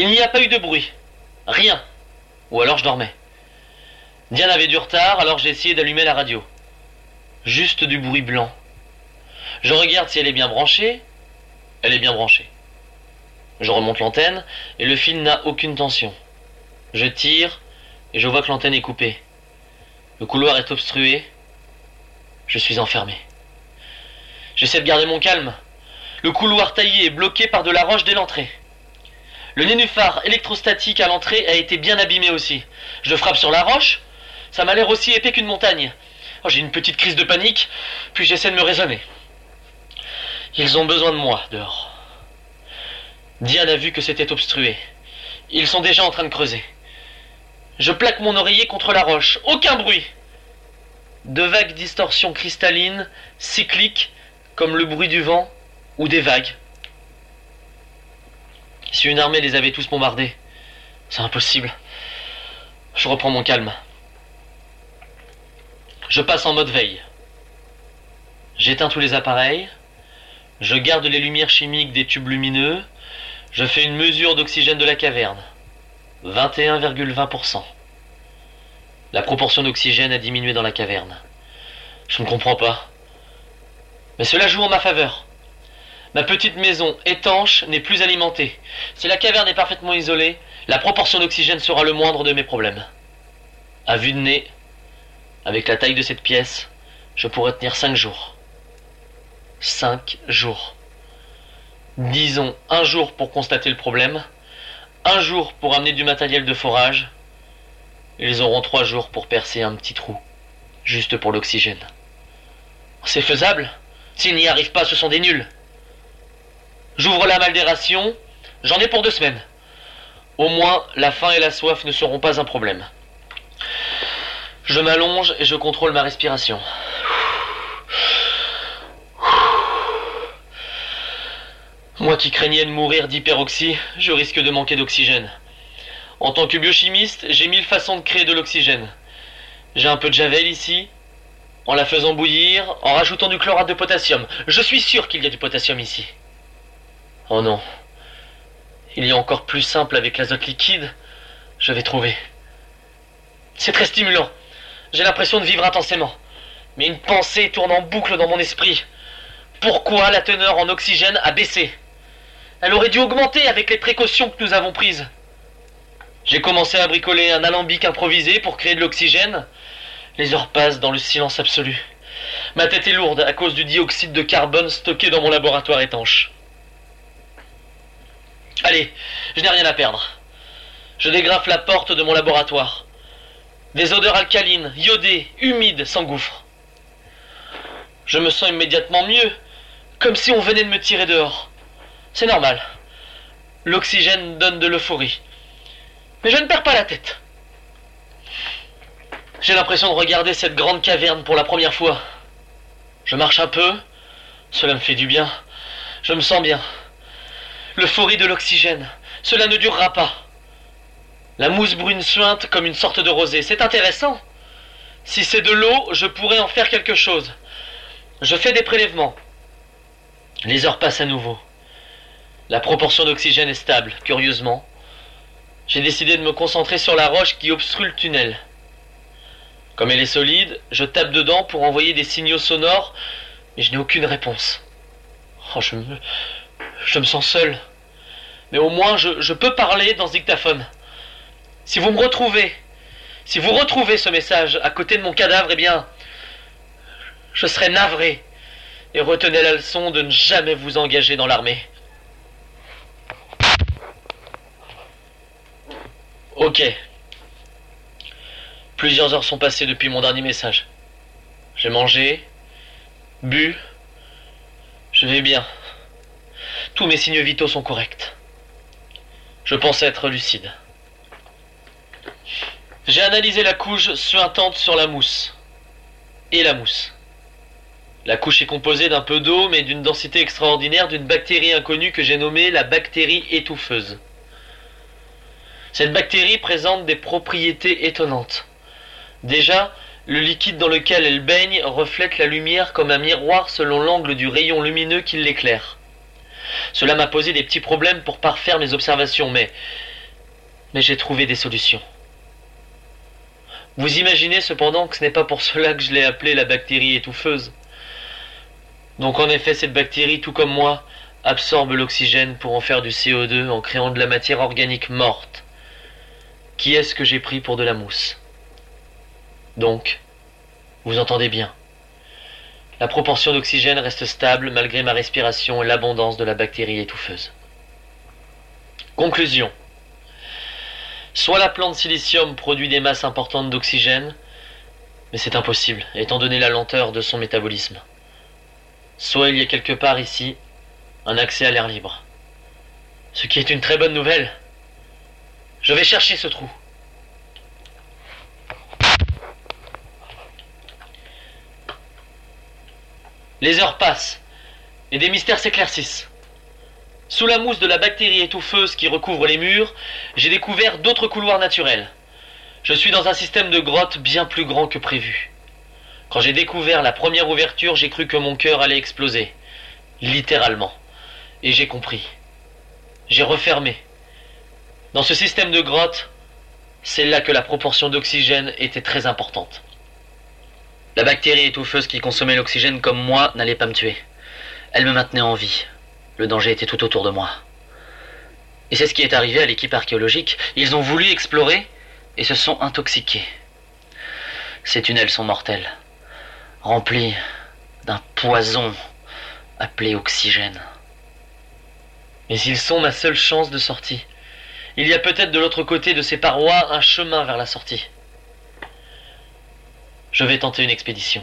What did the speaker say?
Il n'y a pas eu de bruit. Rien. Ou alors je dormais. Diane avait du retard, alors j'ai essayé d'allumer la radio. Juste du bruit blanc. Je regarde si elle est bien branchée. Elle est bien branchée. Je remonte l'antenne et le fil n'a aucune tension. Je tire et je vois que l'antenne est coupée. Le couloir est obstrué. Je suis enfermé. J'essaie de garder mon calme. Le couloir taillé est bloqué par de la roche dès l'entrée. Le nénuphar électrostatique à l'entrée a été bien abîmé aussi. Je frappe sur la roche. Ça m'a l'air aussi épais qu'une montagne. Oh, J'ai une petite crise de panique, puis j'essaie de me raisonner. Ils ont besoin de moi dehors. Diane a vu que c'était obstrué. Ils sont déjà en train de creuser. Je plaque mon oreiller contre la roche. Aucun bruit. De vagues distorsions cristallines, cycliques, comme le bruit du vent ou des vagues. Si une armée les avait tous bombardés, c'est impossible. Je reprends mon calme. Je passe en mode veille. J'éteins tous les appareils. Je garde les lumières chimiques des tubes lumineux. Je fais une mesure d'oxygène de la caverne. 21,20%. La proportion d'oxygène a diminué dans la caverne. Je ne comprends pas. Mais cela joue en ma faveur. Ma petite maison étanche n'est plus alimentée. Si la caverne est parfaitement isolée, la proportion d'oxygène sera le moindre de mes problèmes. À vue de nez, avec la taille de cette pièce, je pourrais tenir cinq jours. Cinq jours. Disons un jour pour constater le problème, un jour pour amener du matériel de forage. Ils auront trois jours pour percer un petit trou, juste pour l'oxygène. C'est faisable S'ils n'y arrivent pas, ce sont des nuls. J'ouvre la rations, j'en ai pour deux semaines. Au moins, la faim et la soif ne seront pas un problème. Je m'allonge et je contrôle ma respiration. Moi qui craignais de mourir d'hyperoxie, je risque de manquer d'oxygène. En tant que biochimiste, j'ai mille façons de créer de l'oxygène. J'ai un peu de javel ici, en la faisant bouillir, en rajoutant du chlorate de potassium. Je suis sûr qu'il y a du potassium ici. Oh non. Il y a encore plus simple avec l'azote liquide. Je vais trouver. C'est très stimulant. J'ai l'impression de vivre intensément. Mais une pensée tourne en boucle dans mon esprit. Pourquoi la teneur en oxygène a baissé? Elle aurait dû augmenter avec les précautions que nous avons prises. J'ai commencé à bricoler un alambic improvisé pour créer de l'oxygène. Les heures passent dans le silence absolu. Ma tête est lourde à cause du dioxyde de carbone stocké dans mon laboratoire étanche. Allez, je n'ai rien à perdre. Je dégrafe la porte de mon laboratoire. Des odeurs alcalines, iodées, humides s'engouffrent. Je me sens immédiatement mieux, comme si on venait de me tirer dehors. C'est normal. L'oxygène donne de l'euphorie. Mais je ne perds pas la tête. J'ai l'impression de regarder cette grande caverne pour la première fois. Je marche un peu, cela me fait du bien. Je me sens bien. L'euphorie de l'oxygène, cela ne durera pas. La mousse brune suinte comme une sorte de rosée, c'est intéressant. Si c'est de l'eau, je pourrais en faire quelque chose. Je fais des prélèvements. Les heures passent à nouveau. La proportion d'oxygène est stable, curieusement. J'ai décidé de me concentrer sur la roche qui obstrue le tunnel. Comme elle est solide, je tape dedans pour envoyer des signaux sonores, mais je n'ai aucune réponse. Oh, je me, je me sens seul. Mais au moins, je, peux parler dans ce dictaphone. Si vous me retrouvez, si vous retrouvez ce message à côté de mon cadavre, eh bien, je serai navré. Et retenez la leçon de ne jamais vous engager dans l'armée. Ok. Plusieurs heures sont passées depuis mon dernier message. J'ai mangé, bu, je vais bien. Tous mes signes vitaux sont corrects. Je pense être lucide. J'ai analysé la couche suintante sur la mousse. Et la mousse. La couche est composée d'un peu d'eau, mais d'une densité extraordinaire d'une bactérie inconnue que j'ai nommée la bactérie étouffeuse. Cette bactérie présente des propriétés étonnantes. Déjà, le liquide dans lequel elle baigne reflète la lumière comme un miroir selon l'angle du rayon lumineux qui l'éclaire. Cela m'a posé des petits problèmes pour parfaire mes observations, mais Mais j'ai trouvé des solutions. Vous imaginez cependant que ce n'est pas pour cela que je l'ai appelée la bactérie étouffeuse. Donc en effet, cette bactérie, tout comme moi, absorbe l'oxygène pour en faire du CO2 en créant de la matière organique morte. Qui est-ce que j'ai pris pour de la mousse? Donc, vous entendez bien. La proportion d'oxygène reste stable malgré ma respiration et l'abondance de la bactérie étouffeuse. Conclusion. Soit la plante silicium produit des masses importantes d'oxygène, mais c'est impossible, étant donné la lenteur de son métabolisme. Soit il y a quelque part ici un accès à l'air libre. Ce qui est une très bonne nouvelle. Je vais chercher ce trou. Les heures passent et des mystères s'éclaircissent. Sous la mousse de la bactérie étouffeuse qui recouvre les murs, j'ai découvert d'autres couloirs naturels. Je suis dans un système de grottes bien plus grand que prévu. Quand j'ai découvert la première ouverture, j'ai cru que mon cœur allait exploser. Littéralement. Et j'ai compris. J'ai refermé. Dans ce système de grottes, c'est là que la proportion d'oxygène était très importante. La bactérie étouffeuse qui consommait l'oxygène comme moi n'allait pas me tuer. Elle me maintenait en vie. Le danger était tout autour de moi. Et c'est ce qui est arrivé à l'équipe archéologique. Ils ont voulu explorer et se sont intoxiqués. Ces tunnels sont mortels, remplis d'un poison appelé oxygène. Mais ils sont ma seule chance de sortie. Il y a peut-être de l'autre côté de ces parois un chemin vers la sortie. Je vais tenter une expédition.